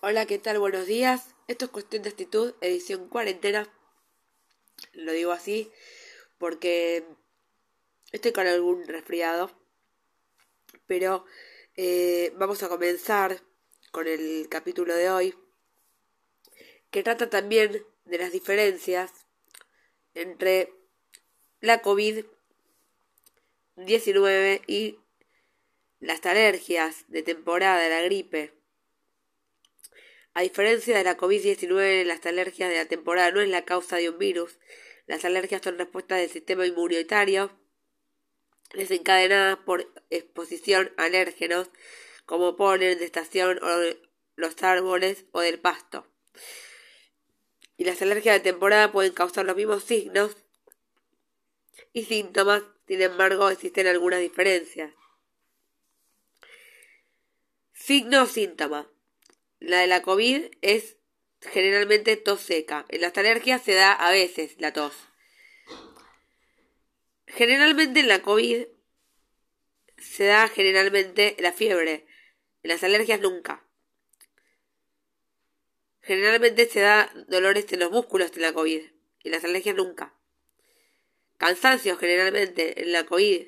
Hola, ¿qué tal? Buenos días. Esto es Cuestión de Actitud, edición cuarentena. Lo digo así porque estoy con algún resfriado. Pero eh, vamos a comenzar con el capítulo de hoy, que trata también de las diferencias entre la COVID-19 y las alergias de temporada la gripe a diferencia de la COVID-19, las alergias de la temporada no es la causa de un virus. Las alergias son respuestas del sistema inmunitario desencadenadas por exposición a alérgenos como polen de estación o los árboles o del pasto. Y las alergias de temporada pueden causar los mismos signos y síntomas, sin embargo existen algunas diferencias. Signo o síntoma. La de la COVID es generalmente tos seca. En las alergias se da a veces la tos. Generalmente en la COVID se da generalmente la fiebre. En las alergias nunca. Generalmente se da dolores en los músculos en la COVID. En las alergias nunca. Cansancio generalmente en la COVID.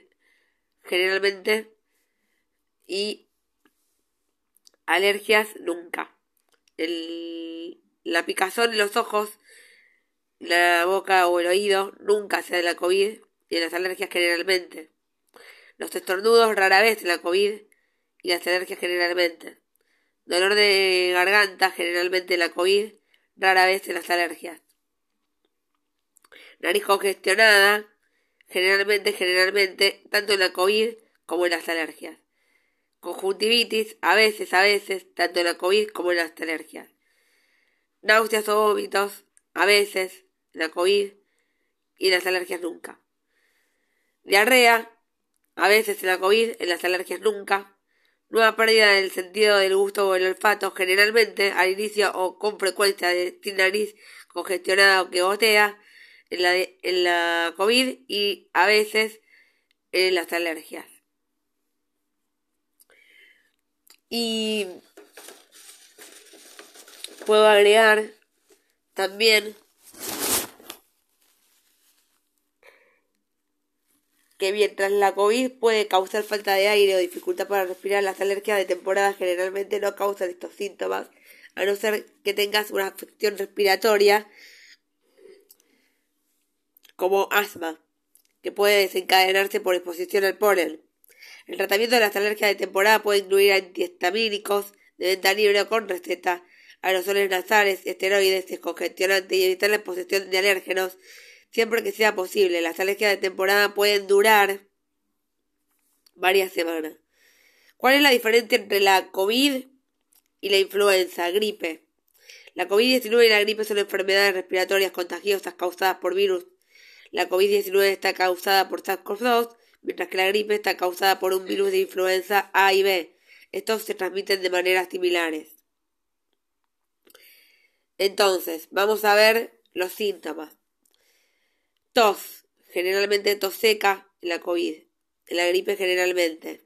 Generalmente. Y alergias nunca. La picazón en los ojos, la boca o el oído nunca se da en la COVID y en las alergias generalmente. Los estornudos rara vez en la COVID y las alergias generalmente. Dolor de garganta generalmente en la COVID, rara vez en las alergias. Nariz congestionada, generalmente, generalmente, tanto en la COVID como en las alergias conjuntivitis, a veces, a veces, tanto en la COVID como en las alergias. Náuseas o vómitos, a veces, en la COVID y en las alergias nunca. Diarrea, a veces en la COVID, en las alergias nunca. Nueva pérdida del sentido del gusto o el olfato, generalmente al inicio o con frecuencia de nariz congestionada o que gotea en la, en la COVID y a veces en las alergias. Y puedo agregar también que mientras la COVID puede causar falta de aire o dificultad para respirar, las alergias de temporada generalmente no causan estos síntomas, a no ser que tengas una afección respiratoria como asma, que puede desencadenarse por exposición al polen. El tratamiento de las alergias de temporada puede incluir antihistamínicos de venta libre o con receta, aerosoles nasales, esteroides, descongestionantes y evitar la exposición de alérgenos siempre que sea posible. Las alergias de temporada pueden durar varias semanas. ¿Cuál es la diferencia entre la COVID y la influenza, gripe? La COVID-19 y la gripe son enfermedades respiratorias contagiosas causadas por virus. La COVID-19 está causada por SARS-CoV-2 mientras que la gripe está causada por un virus de influenza A y B. Estos se transmiten de maneras similares. Entonces, vamos a ver los síntomas. Tos, generalmente tos seca en la COVID, en la gripe generalmente,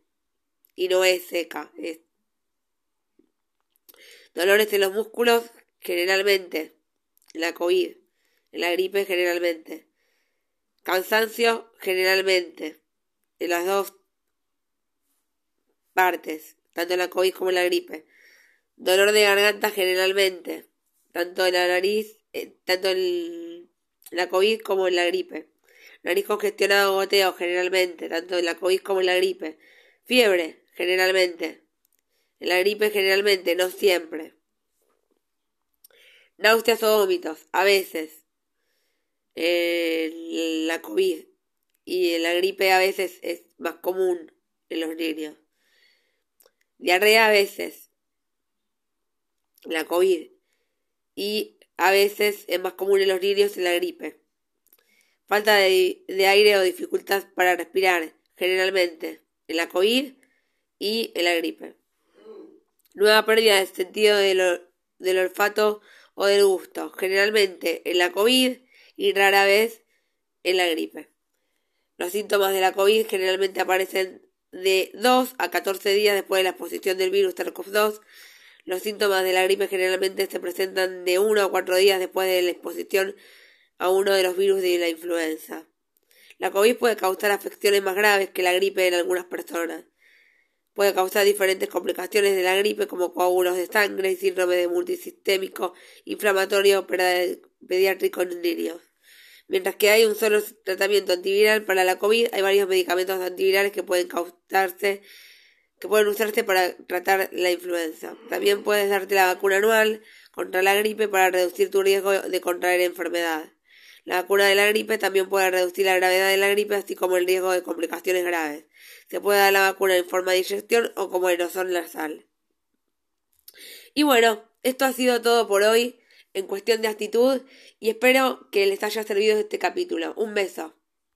y no es seca, es dolores en los músculos generalmente, en la COVID, en la gripe generalmente, cansancio generalmente, en las dos partes, tanto la COVID como la gripe. Dolor de garganta generalmente, tanto en la nariz, eh, tanto en la COVID como en la gripe. Nariz congestionado o goteo generalmente, tanto en la COVID como en la gripe. Fiebre generalmente. En la gripe generalmente, no siempre. Náuseas o vómitos, a veces. En la COVID y la gripe a veces es más común en los niños. Diarrea a veces, la COVID, y a veces es más común en los niños en la gripe. Falta de, aire o dificultad para respirar, generalmente, en la COVID y en la gripe. Nueva pérdida del sentido del, del olfato o del gusto, generalmente en la COVID y rara vez en la gripe. Los síntomas de la COVID generalmente aparecen de 2 a 14 días después de la exposición del virus SARS-CoV-2. Los síntomas de la gripe generalmente se presentan de uno a cuatro días después de la exposición a uno de los virus de la influenza. La COVID puede causar afecciones más graves que la gripe en algunas personas. Puede causar diferentes complicaciones de la gripe como coágulos de sangre, síndrome de multisistémico inflamatorio pediátrico en niños. Mientras que hay un solo tratamiento antiviral para la COVID, hay varios medicamentos antivirales que pueden causarse que pueden usarse para tratar la influenza. También puedes darte la vacuna anual contra la gripe para reducir tu riesgo de contraer enfermedad. La vacuna de la gripe también puede reducir la gravedad de la gripe, así como el riesgo de complicaciones graves. Se puede dar la vacuna en forma de inyección o como aerosol nasal. Y bueno, esto ha sido todo por hoy en cuestión de actitud y espero que les haya servido este capítulo. Un beso.